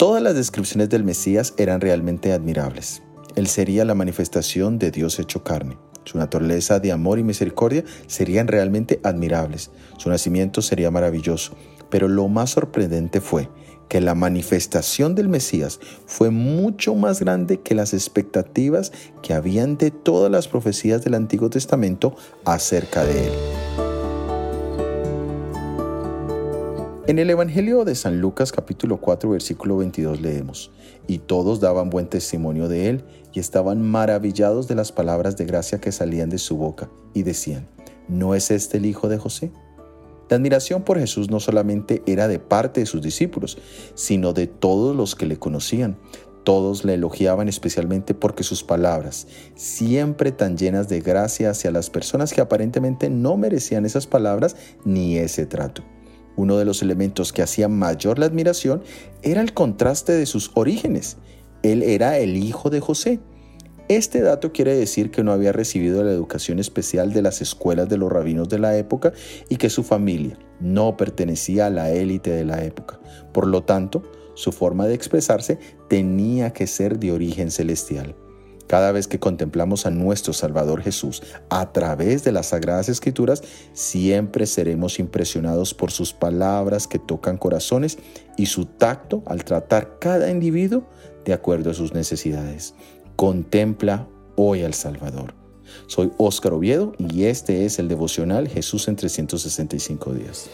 Todas las descripciones del Mesías eran realmente admirables. Él sería la manifestación de Dios hecho carne. Su naturaleza de amor y misericordia serían realmente admirables. Su nacimiento sería maravilloso. Pero lo más sorprendente fue que la manifestación del Mesías fue mucho más grande que las expectativas que habían de todas las profecías del Antiguo Testamento acerca de él. En el Evangelio de San Lucas capítulo 4 versículo 22 leemos, y todos daban buen testimonio de él y estaban maravillados de las palabras de gracia que salían de su boca y decían, ¿no es este el hijo de José? La admiración por Jesús no solamente era de parte de sus discípulos, sino de todos los que le conocían. Todos le elogiaban especialmente porque sus palabras, siempre tan llenas de gracia hacia las personas que aparentemente no merecían esas palabras ni ese trato. Uno de los elementos que hacía mayor la admiración era el contraste de sus orígenes. Él era el hijo de José. Este dato quiere decir que no había recibido la educación especial de las escuelas de los rabinos de la época y que su familia no pertenecía a la élite de la época. Por lo tanto, su forma de expresarse tenía que ser de origen celestial. Cada vez que contemplamos a nuestro Salvador Jesús a través de las Sagradas Escrituras, siempre seremos impresionados por sus palabras que tocan corazones y su tacto al tratar cada individuo de acuerdo a sus necesidades. Contempla hoy al Salvador. Soy Óscar Oviedo y este es el devocional Jesús en 365 días.